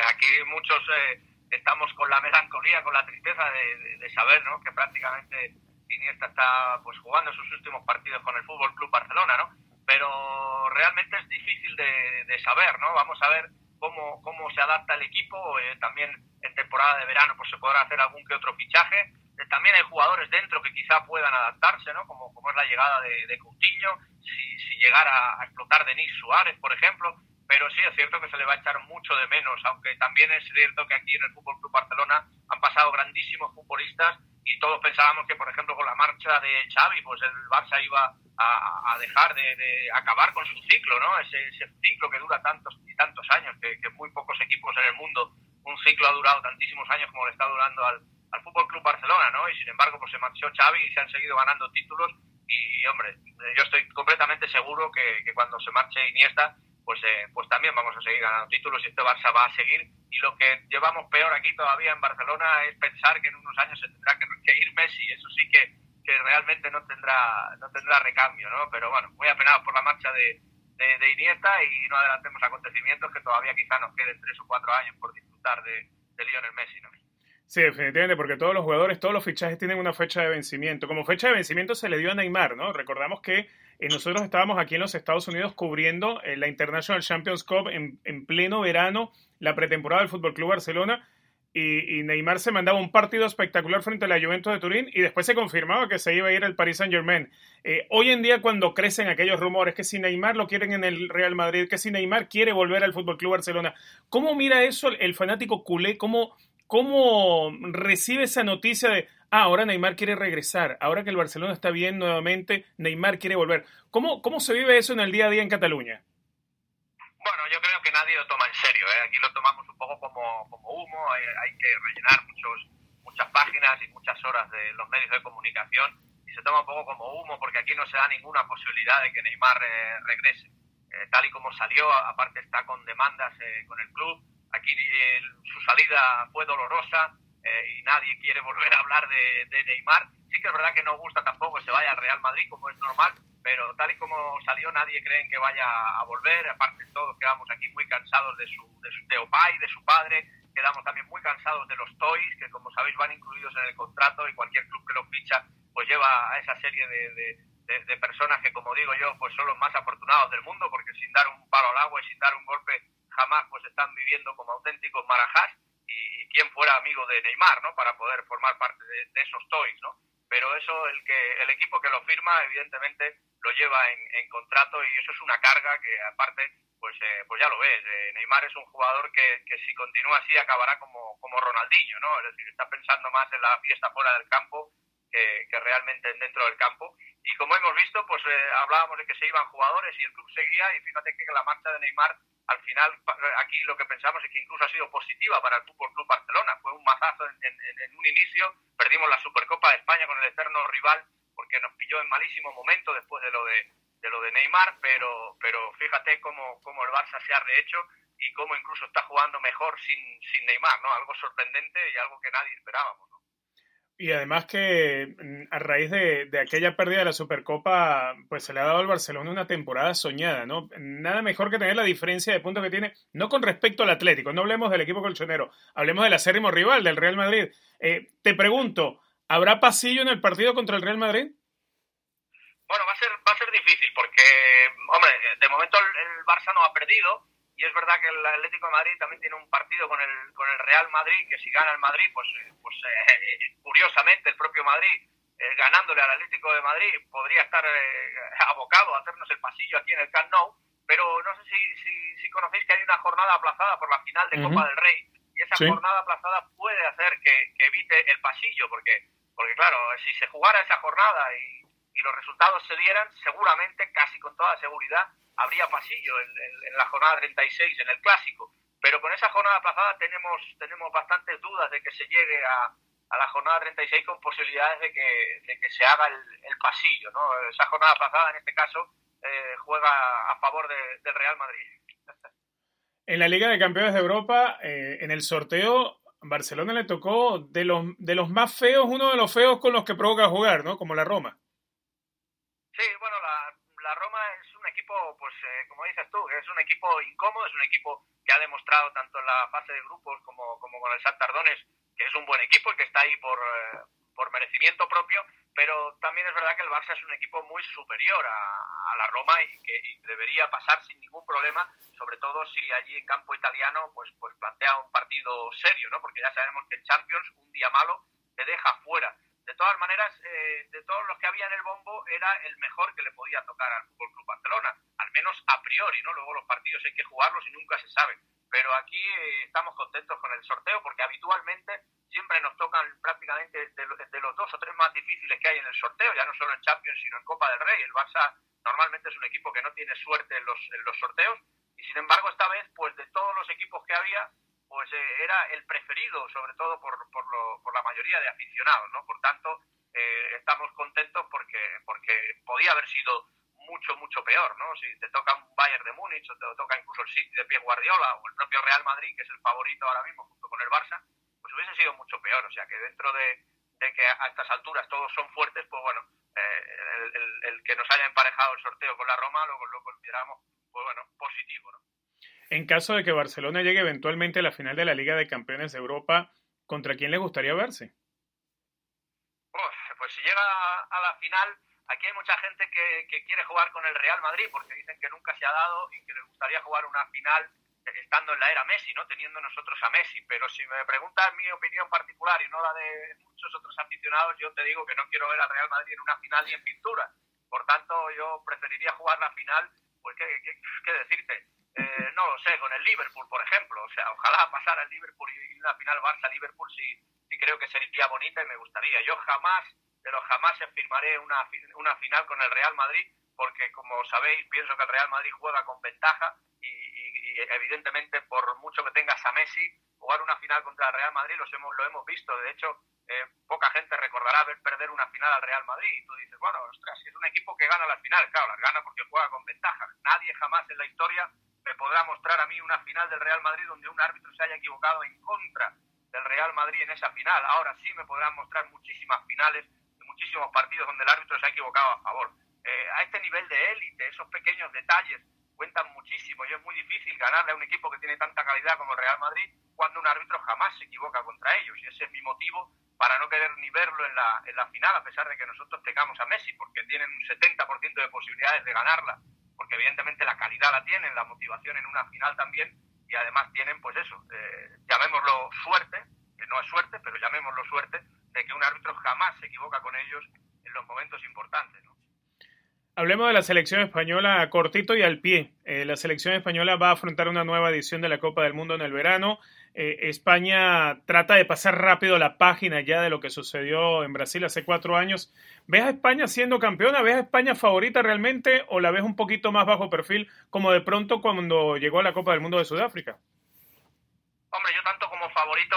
aquí muchos eh, estamos con la melancolía, con la tristeza de, de, de, saber ¿no? que prácticamente Iniesta está pues jugando sus últimos partidos con el Fútbol Club Barcelona, ¿no? Pero realmente es difícil de, de, saber, ¿no? Vamos a ver cómo, cómo se adapta el equipo. Eh, también en temporada de verano pues se podrá hacer algún que otro fichaje. Eh, también hay jugadores dentro que quizá puedan adaptarse, ¿no? Como, como es la llegada de, de Coutinho, si, si llegara a explotar Denis Suárez, por ejemplo pero sí es cierto que se le va a echar mucho de menos, aunque también es cierto que aquí en el Fútbol Club Barcelona han pasado grandísimos futbolistas y todos pensábamos que, por ejemplo, con la marcha de Xavi, pues el Barça iba a, a dejar de, de, acabar con su ciclo, ¿no? Ese, ese, ciclo que dura tantos y tantos años, que, que muy pocos equipos en el mundo un ciclo ha durado tantísimos años como le está durando al, al Fútbol Club Barcelona, ¿no? Y sin embargo, pues se marchó Xavi y se han seguido ganando títulos y, hombre, yo estoy completamente seguro que, que cuando se marche Iniesta pues, eh, pues también vamos a seguir ganando títulos y este Barça va a seguir. Y lo que llevamos peor aquí todavía en Barcelona es pensar que en unos años se tendrá que, [LAUGHS] ir Messi. Eso sí que, que realmente no tendrá, no tendrá recambio, ¿no? Pero bueno, muy apenado por la marcha de, de, de Iniesta y no adelantemos acontecimientos que todavía quizá nos queden tres o cuatro años por disfrutar. disfrutar de, de Lionel Messi, ¿no? Sí, definitivamente, porque todos los jugadores, todos los fichajes tienen una fecha de vencimiento. Como fecha de vencimiento se le dio a Neymar, ¿no? Recordamos que eh, nosotros estábamos aquí en los Estados Unidos cubriendo eh, la International Champions Cup en, en, pleno verano, la pretemporada del Fútbol Club Barcelona, y, y, Neymar se mandaba un partido espectacular frente a la Juventus de Turín y después se confirmaba que se iba a ir al Paris Saint Germain. Eh, hoy en día cuando crecen aquellos rumores que si Neymar lo quieren en el Real Madrid, que si Neymar quiere volver al Fútbol Club Barcelona, ¿cómo mira eso el, el fanático culé? ¿Cómo, ¿Cómo recibe esa noticia de, ah, ahora Neymar quiere regresar, ahora que el Barcelona está bien nuevamente, Neymar quiere volver? ¿Cómo, cómo se vive eso en el día a día en Cataluña? Bueno, yo creo que nadie lo toma en serio. ¿eh? Aquí lo tomamos un poco como, como humo. Hay, hay, que rellenar muchos, muchas páginas y muchas horas de los medios de comunicación y se toma un poco como humo porque aquí no se da ninguna posibilidad de que Neymar eh, regrese. Eh, tal y como salió, aparte está con demandas eh, con el club. Aquí eh, su salida fue dolorosa y nadie quiere volver a hablar de, Neymar. Sí que es verdad que no gusta tampoco que se vaya al Real Madrid, como es normal, pero tal y como salió nadie cree que vaya a volver, aparte todos quedamos aquí muy cansados de su, de su de de su padre, quedamos también muy cansados de los toys, que como sabéis van incluidos en el contrato y cualquier club que los ficha pues lleva a esa serie de, de personas que como digo yo pues son los más afortunados del mundo porque sin dar un palo al agua y sin dar un golpe jamás pues están viviendo como auténticos marajás y, y quién fuera amigo de Neymar, ¿no? Para poder formar parte de, de esos toys, ¿no? pero eso el que el equipo que lo firma evidentemente lo lleva en, en contrato y eso es una carga que aparte pues eh, pues ya lo ves eh, Neymar es un jugador que, que si continúa así acabará como, como Ronaldinho no es decir está pensando más en la fiesta fuera del campo que, que realmente dentro del campo y como hemos visto pues eh, hablábamos de que se iban jugadores y el club seguía y fíjate que la marcha de Neymar al final aquí lo que pensamos es que incluso ha sido positiva para el Fútbol Club Barcelona. Fue un mazazo en, un inicio, perdimos la Supercopa de España con el eterno rival porque nos pilló en malísimo momento después de lo de, lo de Neymar, pero, pero fíjate cómo, cómo el Barça se ha rehecho y cómo incluso está jugando mejor sin, sin Neymar, ¿no? Algo sorprendente y algo que nadie esperábamos. Y además que mm, a raíz de, de, aquella pérdida de la Supercopa, pues se le ha dado al Barcelona una temporada soñada, ¿no? Nada mejor que tener la diferencia de puntos que tiene, no con respecto al Atlético, no hablemos del equipo colchonero, hablemos del acérrimo rival, del Real Madrid. Eh, te pregunto, ¿habrá pasillo en el partido contra el Real Madrid? Bueno, va a ser, va a ser difícil porque, hombre, de momento el, el Barça no ha perdido, y es verdad que el Atlético de Madrid también tiene un partido con el, con el Real Madrid, que si gana el Madrid, pues, pues eh, curiosamente el propio Madrid, eh, ganándole al Atlético de Madrid, podría estar eh, abocado a hacernos el pasillo aquí en el Camp Nou, pero no sé si, si, si conocéis que hay una jornada aplazada por la final de uh -huh. Copa del Rey, y esa sí. jornada aplazada puede hacer que, que, evite el pasillo, porque, porque claro, si se jugara esa jornada y, y los resultados se dieran, seguramente, casi con toda seguridad, habría pasillo en, en, en, la jornada 36, en el clásico. Pero con esa jornada aplazada tenemos, tenemos bastantes dudas de que se llegue a, a la jornada 36 con posibilidades de que, de que se haga el, el, pasillo. ¿no? Esa jornada aplazada, en este caso, eh, juega a favor de, del Real Madrid. En la Liga de Campeones de Europa, eh, en el sorteo, Barcelona le tocó de los, de los más feos, uno de los feos con los que provoca jugar, ¿no? Como la Roma. Sí, bueno, la Roma es un equipo, pues eh, como dices tú, es un equipo incómodo, es un equipo que ha demostrado tanto en la fase de grupos como, como con el Santardones que es un buen equipo y que está ahí por, eh, por merecimiento propio, pero también es verdad que el Barça es un equipo muy superior a, la Roma y que debería pasar sin ningún problema, sobre todo si allí en campo italiano pues, pues plantea un partido serio, ¿no? porque ya sabemos que en Champions un día malo te deja fuera de todas maneras, eh, de todos los que había en el bombo, era el mejor que le podía tocar al Fútbol Club Barcelona, al menos a priori, ¿no? Luego los partidos hay que jugarlos y nunca se sabe. Pero aquí eh, estamos contentos con el sorteo porque habitualmente siempre nos tocan prácticamente de, de, los dos o tres más difíciles que hay en el sorteo, ya no solo en Champions, sino en Copa del Rey. El Barça normalmente es un equipo que no tiene suerte en los, en los sorteos y sin embargo esta vez, pues de todos los equipos que había, pues eh, era el preferido, sobre todo por, por, lo, por, la mayoría de aficionados, ¿no? Por tanto, eh, estamos contentos porque, porque podía haber sido mucho, mucho peor, ¿no? Si te toca un Bayern de Múnich o te toca incluso el City de Pie Guardiola o el propio Real Madrid, que es el favorito ahora mismo junto con el Barça, pues hubiese sido mucho peor. O sea que dentro de, de que a estas alturas todos son fuertes, pues bueno, eh, el, el, que nos haya emparejado el sorteo con la Roma lo, lo consideramos, pues bueno, positivo, ¿no? En caso de que Barcelona llegue eventualmente a la final de la Liga de Campeones de Europa, ¿contra quién le gustaría verse? Uf, pues si llega a la final, aquí hay mucha gente que, que quiere jugar con el Real Madrid porque dicen que nunca se ha dado y que les gustaría jugar una final estando en la era Messi, ¿no? Teniendo nosotros a Messi. Pero si me preguntas mi opinión particular y no la de muchos otros aficionados, yo te digo que no quiero ver al Real Madrid en una final ni en pintura. Por tanto, yo preferiría jugar la final, pues qué, qué, qué decirte. Eh, no lo sé, con el Liverpool, por ejemplo. O sea, ojalá pasara el Liverpool y una final Barça-Liverpool sí, sí creo que sería bonita y me gustaría. Yo jamás, pero jamás firmaré una, una final con el Real Madrid porque, como sabéis, pienso que el Real Madrid juega con ventaja y, evidentemente, por mucho que tengas a Messi, jugar una final contra el Real Madrid los hemos, lo hemos visto. De hecho, eh, poca gente recordará ver perder una final al Real Madrid. Y tú dices, bueno, ostras, si es un equipo que gana las finales, claro, las gana porque juega con ventaja. Nadie jamás en la historia me podrá mostrar a mí una final del Real Madrid donde un árbitro se haya equivocado en contra del Real Madrid en esa final. Ahora sí me podrán mostrar muchísimas finales muchísimos partidos donde el árbitro se ha equivocado a favor. Eh, a este nivel de élite, esos pequeños detalles cuentan muchísimo y es muy difícil ganarle a un equipo que tiene tanta calidad como el Real Madrid cuando un árbitro jamás se equivoca contra ellos. Y ese es mi motivo para no querer ni verlo en la, en la final, a pesar de que nosotros tengamos a Messi, porque tienen un 70% de posibilidades de ganarla porque evidentemente la calidad la tienen, la motivación en una final también, y además tienen, pues eso, eh, llamémoslo suerte, que no es suerte, pero llamémoslo suerte, de que un árbitro jamás se equivoca con ellos en los momentos importantes. ¿no? Hablemos de la selección española cortito y al pie. Eh, la selección española va a afrontar una nueva edición de la Copa del Mundo en el verano. Eh, España trata de pasar rápido la página ya de lo que sucedió en Brasil hace cuatro años. ¿Ves a España siendo campeona? ¿Ves a España favorita realmente o la ves un poquito más bajo perfil como de pronto cuando llegó a la Copa del Mundo de Sudáfrica? Hombre, yo tanto como favorito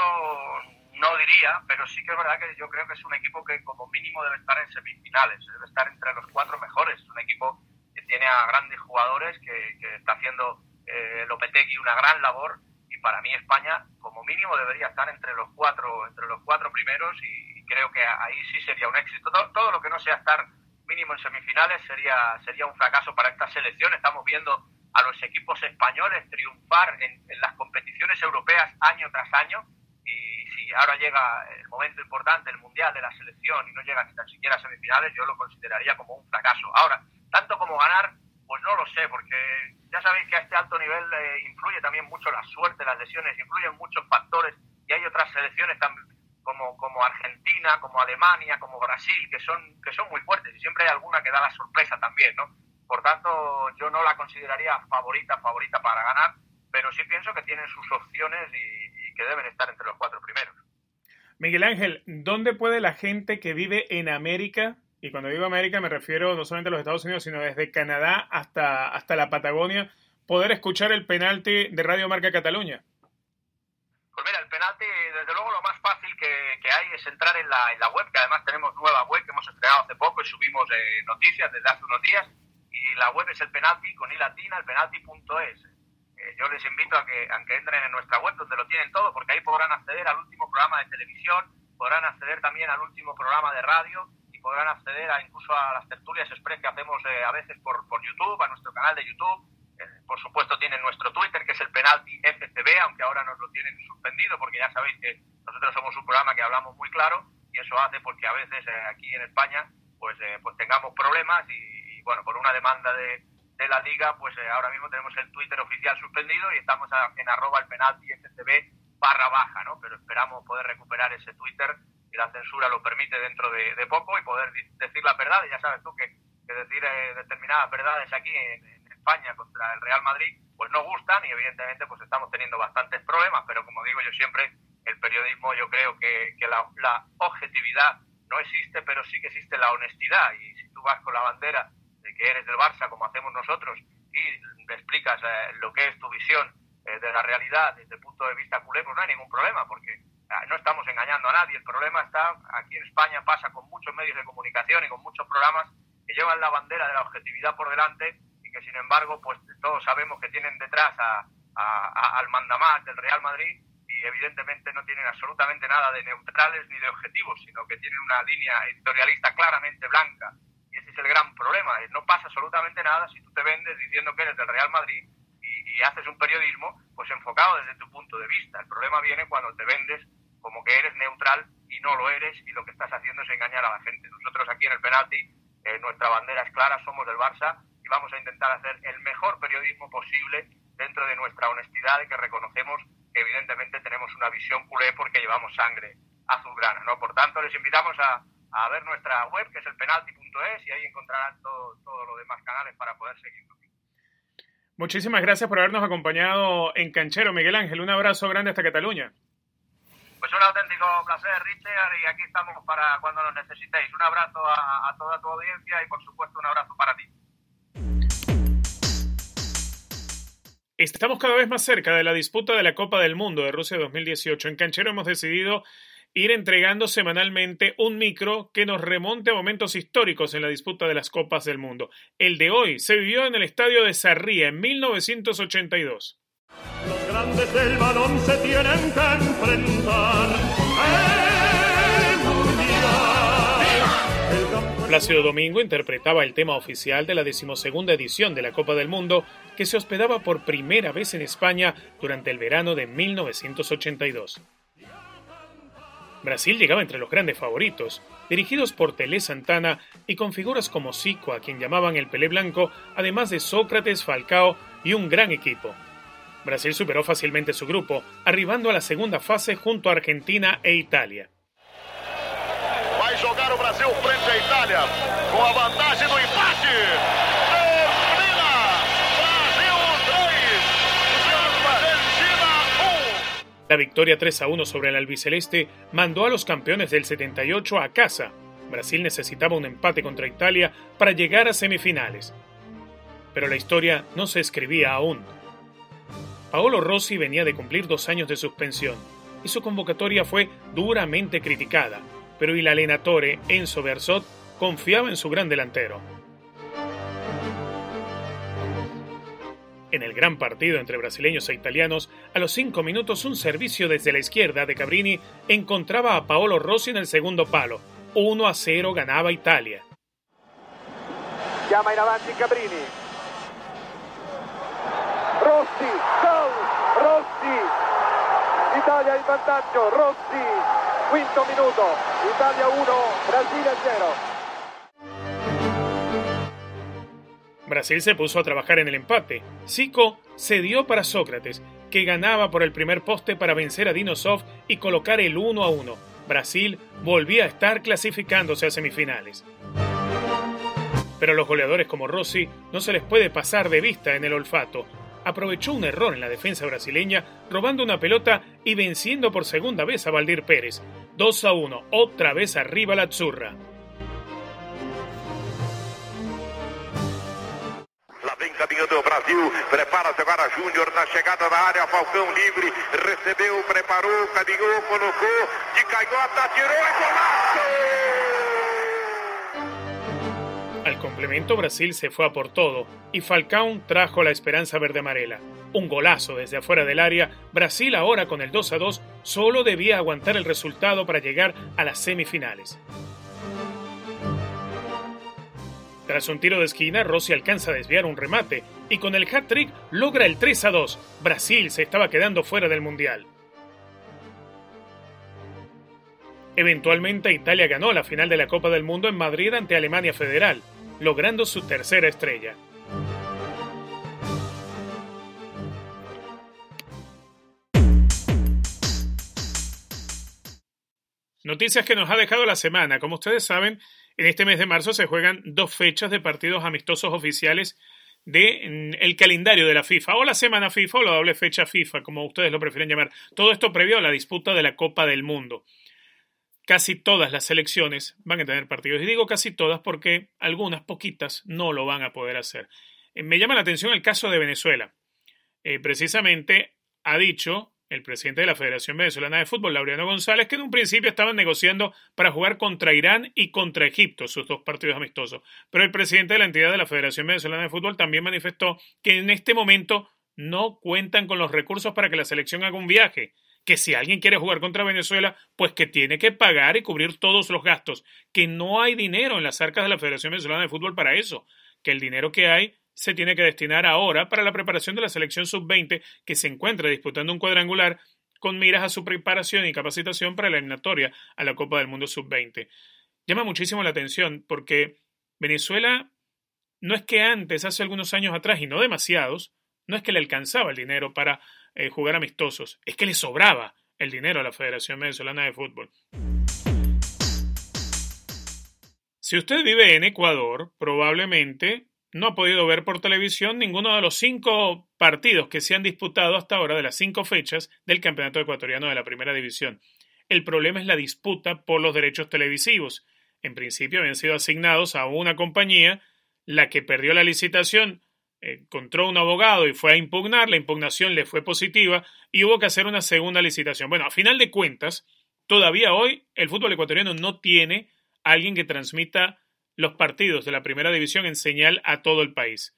no diría, pero sí que es verdad que yo creo que es un equipo que como mínimo debe estar en semifinales, debe estar entre los cuatro mejores. Es un equipo que tiene a grandes jugadores, que, que está haciendo eh, Lopetegui una gran labor y para mí España como mínimo debería estar entre los cuatro, entre los cuatro primeros y, creo que ahí sí sería un éxito. Todo, todo, lo que no sea estar mínimo en semifinales sería, sería un fracaso para esta selección. Estamos viendo a los equipos españoles triunfar en, en las competiciones europeas año tras año y si ahora llega el momento importante, el mundial de la selección y no llega ni tan siquiera a semifinales, yo lo consideraría como un fracaso. Ahora, tanto como ganar, pues no lo sé, porque ya sabéis que a este alto nivel eh, influye también mucho la suerte, las lesiones, influyen muchos factores y hay otras selecciones también como, Argentina, como Alemania, como Brasil, que son, que son muy fuertes y siempre hay alguna que da la sorpresa también, ¿no? Por tanto, yo no la consideraría favorita, favorita para ganar, pero sí pienso que tienen sus opciones y que deben estar entre los cuatro primeros. Miguel Ángel, ¿dónde puede la gente que vive en América, y cuando digo América me refiero no solamente a los Estados Unidos, sino desde Canadá hasta, hasta la Patagonia, poder escuchar el penalti de Radio Marca Cataluña? Pues mira, el penalti, desde luego lo más fácil que, que hay es entrar en la, en la, web, que además tenemos nueva web que hemos estrenado hace poco y subimos eh, noticias desde hace unos días, y la web es el penalti con i latina, el penalti.es. Eh, yo les invito a que, a que entren en nuestra web donde lo tienen todo, porque ahí podrán acceder al último programa de televisión, podrán acceder también al último programa de radio podrán acceder a, incluso a las tertulias express que hacemos eh, a veces por, por YouTube, a nuestro canal de YouTube. Eh, por supuesto tienen nuestro Twitter, que es el penalti FCB, aunque ahora nos lo tienen suspendido, porque ya sabéis que nosotros somos un programa que hablamos muy claro y eso hace porque a veces aquí en España pues, pues tengamos problemas y, y bueno, por una demanda de, de la liga, pues eh, ahora mismo tenemos el Twitter oficial suspendido y estamos a, en arroba el penalti FCB barra baja, ¿no? Pero esperamos poder recuperar ese Twitter y la censura lo permite dentro de, poco y poder decir la verdad. Y ya sabes tú que, que decir eh, determinadas verdades aquí en, España contra el Real Madrid, pues no gustan y evidentemente pues estamos teniendo bastantes problemas, pero como digo yo siempre, el periodismo yo creo que, la, la objetividad no existe, pero sí que existe la honestidad y si tú vas con la bandera de que eres del Barça, como hacemos nosotros, y explicas eh, lo que es tu visión eh, de la realidad desde el punto de vista culé, pues no hay ningún problema, porque no estamos engañando a nadie. El problema está aquí en España, pasa con muchos medios de comunicación y con muchos programas que llevan la bandera de la objetividad por delante y que, sin embargo, pues todos sabemos que tienen detrás a, a, al mandamás del Real Madrid y evidentemente no tienen absolutamente nada de neutrales ni de objetivos, sino que tienen una línea editorialista claramente blanca y ese es el gran problema. No pasa absolutamente nada si tú te vendes diciendo que eres del Real Madrid y, y haces un periodismo pues enfocado desde tu punto de vista. El problema viene cuando te vendes como que eres neutral y no lo eres y lo que estás haciendo es engañar a la gente. Nosotros aquí en el penalti, eh, nuestra bandera es clara, somos del Barça y vamos a intentar hacer el mejor periodismo posible dentro de nuestra honestidad y que reconocemos que evidentemente tenemos una visión culé porque llevamos sangre azulgrana, ¿no? Por tanto, les invitamos a, a ver nuestra web, que es el penalti.es, y ahí encontrarán todo, todo los demás canales para poder seguirnos. Muchísimas gracias por habernos acompañado en Canchero, Miguel Ángel. Un abrazo grande hasta Cataluña. Pues un auténtico placer, Richard, y aquí estamos para cuando nos necesitéis. Un abrazo a, a toda tu audiencia y, por supuesto, un abrazo para ti. Estamos cada vez más cerca de la disputa de la Copa del Mundo de Rusia 2018. En Canchero hemos decidido ir entregando semanalmente un micro que nos remonte a momentos históricos en la disputa de las Copas del Mundo. El de hoy se vivió en el estadio de Sarria en 1982. Los grandes del balón se tienen que enfrentar. Plácido Domingo interpretaba el tema oficial de la decimosegunda edición de la Copa del Mundo que se hospedaba por primera vez en España durante el verano de 1982. Brasil llegaba entre los grandes favoritos, dirigidos por Telé Santana y con figuras como Zico, a quien llamaban el Pelé Blanco, además de Sócrates, Falcao y un gran equipo. Brasil superó fácilmente su grupo, arribando a la segunda fase junto a Argentina e Italia. Vai jogar o Brasil frente à Itália com a vantagem do empate. 3, Argentina 1. La victoria 3 a 1 sobre el albiceleste mandó a los campeones del 78 a casa. Brasil necesitaba un empate contra Italia para llegar a semifinales. Pero la historia no se escribía aún. Paolo Rossi venía de cumplir dos años de suspensión y su convocatoria fue duramente criticada, pero el alenatore Enzo Bersot confiaba en su gran delantero. En el gran partido entre brasileños e italianos, a los cinco minutos un servicio desde la izquierda de Cabrini encontraba a Paolo Rossi en el segundo palo. 1 a 0 ganaba Italia. Chiama in avanti Cabrini. Rossi, gol! Rossi! Italia in vantaggio, Rossi! Quinto minuto, Italia 1, Brasile 0. Brasil se puso a trabajar en el empate. Zico cedió para Sócrates, que ganaba por el primer poste para vencer a Dinosov y colocar el 1 a 1. Brasil volvía a estar clasificándose a semifinales. Pero a los goleadores como Rossi no se les puede pasar de vista en el olfato. Aprovechó un error en la defensa brasileña, robando una pelota y venciendo por segunda vez a Valdir Pérez. 2 a 1, otra vez arriba la Azzurra. Lá vem caminhando o Brasil, prepara-se agora Júnior na chegada da área, Falcão livre, recebeu, preparou, caminhou, colocou, de canhota, tirou e golaço! Brasil se fue a por todo y Falcao trajo la esperanza verde amarela. Un golazo desde afuera del área, Brasil ahora con el 2 a 2 solo debía aguantar el resultado para llegar a las semifinales. Tras un tiro de esquina, Rossi alcanza a desviar un remate y con el hat-trick logra el 3 a 2. Brasil se estaba quedando fuera del Mundial. Eventualmente Italia ganó la final de la Copa del Mundo en Madrid ante Alemania Federal, logrando su tercera estrella. Noticias que nos ha dejado la semana. Como ustedes saben, en este mes de marzo se juegan dos fechas de partidos amistosos oficiales del el calendario de la FIFA, o la semana FIFA o la doble fecha FIFA, como ustedes lo prefieren llamar. Todo esto previo a la disputa de la Copa del Mundo. Casi todas las selecciones van a tener partidos. Y digo casi todas porque algunas poquitas no lo van a poder hacer. Eh, me llama la atención el caso de Venezuela. Eh, precisamente ha dicho el presidente de la Federación Venezolana de Fútbol, Laureano González, que en un principio estaban negociando para jugar contra Irán y contra Egipto, sus dos partidos amistosos. Pero el presidente de la entidad de la Federación Venezolana de Fútbol también manifestó que en este momento no cuentan con los recursos para que la selección haga un viaje. Que si alguien quiere jugar contra Venezuela, pues que tiene que pagar y cubrir todos los gastos. Que no hay dinero en las arcas de la Federación Venezolana de Fútbol para eso. Que el dinero que hay se tiene que destinar ahora para la preparación de la selección sub-20 que se encuentra disputando un cuadrangular con miras a su preparación y capacitación para la eliminatoria a la Copa del Mundo sub-20. Llama muchísimo la atención porque Venezuela no es que antes, hace algunos años atrás, y no demasiados, no es que le alcanzaba el dinero para eh, jugar amistosos, es que le sobraba el dinero a la Federación Venezolana de Fútbol. Si usted vive en Ecuador, probablemente no ha podido ver por televisión ninguno de los cinco partidos que se han disputado hasta ahora de las cinco fechas del Campeonato Ecuatoriano de la Primera División. El problema es la disputa por los derechos televisivos. En principio habían sido asignados a una compañía, la que perdió la licitación encontró un abogado y fue a impugnar, la impugnación le fue positiva y hubo que hacer una segunda licitación. Bueno, a final de cuentas, todavía hoy el fútbol ecuatoriano no tiene alguien que transmita los partidos de la primera división en señal a todo el país.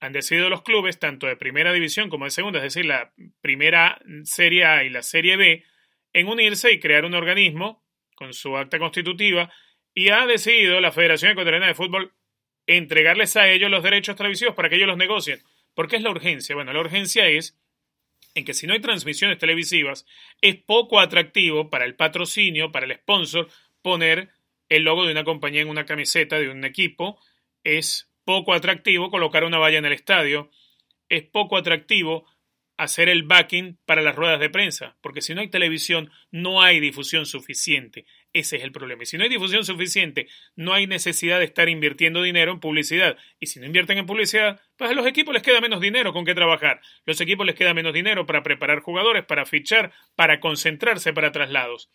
Han decidido los clubes, tanto de primera división como de segunda, es decir, la primera Serie A y la Serie B, en unirse y crear un organismo con su acta constitutiva y ha decidido la Federación Ecuatoriana de Fútbol entregarles a ellos los derechos televisivos para que ellos los negocien. ¿Por qué es la urgencia? Bueno, la urgencia es en que si no hay transmisiones televisivas, es poco atractivo para el patrocinio, para el sponsor, poner el logo de una compañía en una camiseta de un equipo, es poco atractivo colocar una valla en el estadio, es poco atractivo hacer el backing para las ruedas de prensa, porque si no hay televisión no hay difusión suficiente. Ese es el problema. Y si no hay difusión suficiente, no hay necesidad de estar invirtiendo dinero en publicidad. Y si no invierten en publicidad, pues a los equipos les queda menos dinero con qué trabajar. Los equipos les queda menos dinero para preparar jugadores, para fichar, para concentrarse para traslados.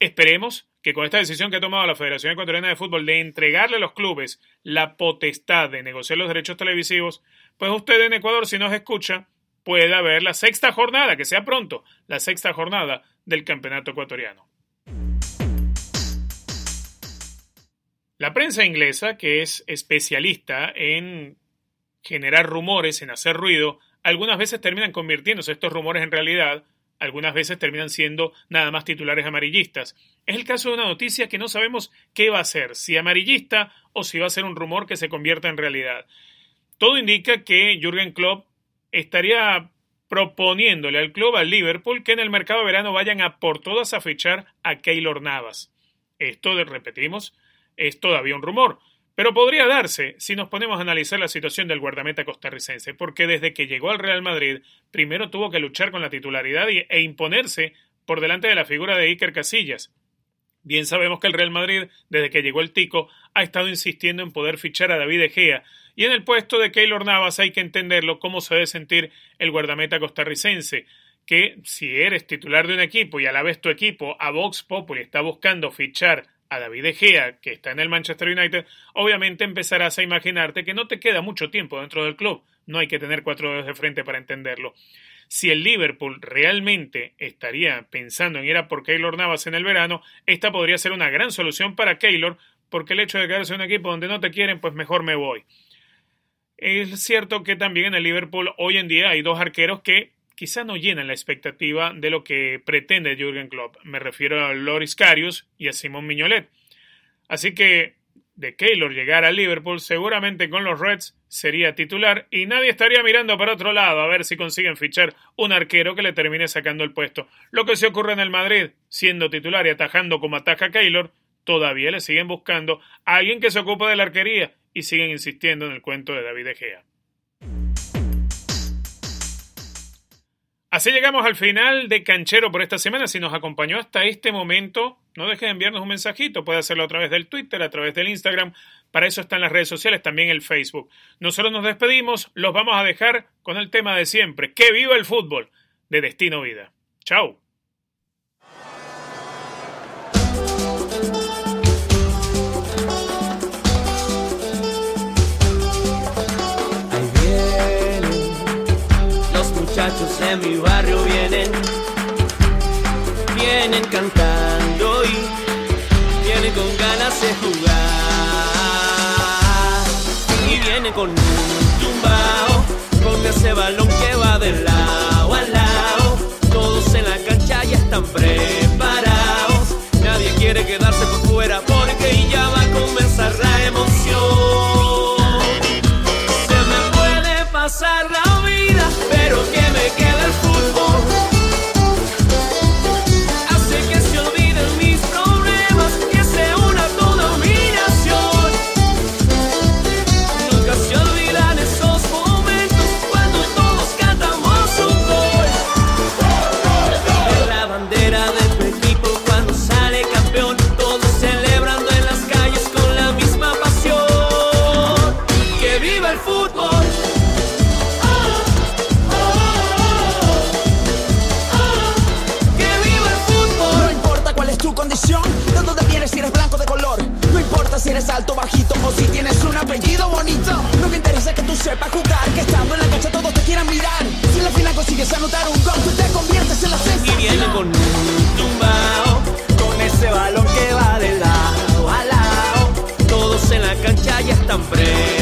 Esperemos que con esta decisión que ha tomado la Federación Ecuatoriana de Fútbol de entregarle a los clubes la potestad de negociar los derechos televisivos, pues usted en Ecuador, si nos escucha, pueda ver la sexta jornada, que sea pronto, la sexta jornada del Campeonato Ecuatoriano. La prensa inglesa, que es especialista en generar rumores, en hacer ruido, algunas veces terminan convirtiéndose estos rumores en realidad, algunas veces terminan siendo nada más titulares amarillistas. Es el caso de una noticia que no sabemos qué va a ser, si amarillista o si va a ser un rumor que se convierta en realidad. Todo indica que Jürgen Klopp estaría proponiéndole al club, al Liverpool, que en el mercado de verano vayan a por todas a fichar a Keylor Navas. Esto, repetimos, es todavía un rumor, pero podría darse si nos ponemos a analizar la situación del guardameta costarricense, porque desde que llegó al Real Madrid, primero tuvo que luchar con la titularidad e imponerse por delante de la figura de Iker Casillas. Bien sabemos que el Real Madrid, desde que llegó el Tico, ha estado insistiendo en poder fichar a David Egea, y en el puesto de Keylor Navas hay que entenderlo cómo se debe sentir el guardameta costarricense, que si eres titular de un equipo y a la vez tu equipo a Vox Populi está buscando fichar a David Egea, que está en el Manchester United, obviamente empezarás a imaginarte que no te queda mucho tiempo dentro del club. No hay que tener cuatro dedos de frente para entenderlo. Si el Liverpool realmente estaría pensando en ir a por Keylor Navas en el verano, esta podría ser una gran solución para Keylor, porque el hecho de quedarse en un equipo donde no te quieren, pues mejor me voy. Es cierto que también en el Liverpool hoy en día hay dos arqueros que quizá no llenan la expectativa de lo que pretende Jürgen Klopp. Me refiero a Loris Karius y a Simón Miñolet. Así que de Keylor llegar a Liverpool, seguramente con los Reds sería titular y nadie estaría mirando para otro lado a ver si consiguen fichar un arquero que le termine sacando el puesto. Lo que se ocurre en el Madrid, siendo titular y atajando como ataja Keylor, todavía le siguen buscando a alguien que se ocupe de la arquería y siguen insistiendo en el cuento de David Egea. Así llegamos al final de Canchero por esta semana. Si nos acompañó hasta este momento, no deje de enviarnos un mensajito. Puede hacerlo a través del Twitter, a través del Instagram. Para eso están las redes sociales, también el Facebook. Nosotros nos despedimos. Los vamos a dejar con el tema de siempre. ¡Que viva el fútbol! De Destino Vida. Chao. En mi barrio vienen, vienen cantando y vienen con ganas de jugar y vienen con un tumbao con ese balón que va de lado. jugar, que estando en la cancha todos te quieran mirar. Si en la final consigues anotar un gol, tú te conviertes en la sensación. Y viene con un tumbao, con ese balón que va de lado a lado. Todos en la cancha ya están presos.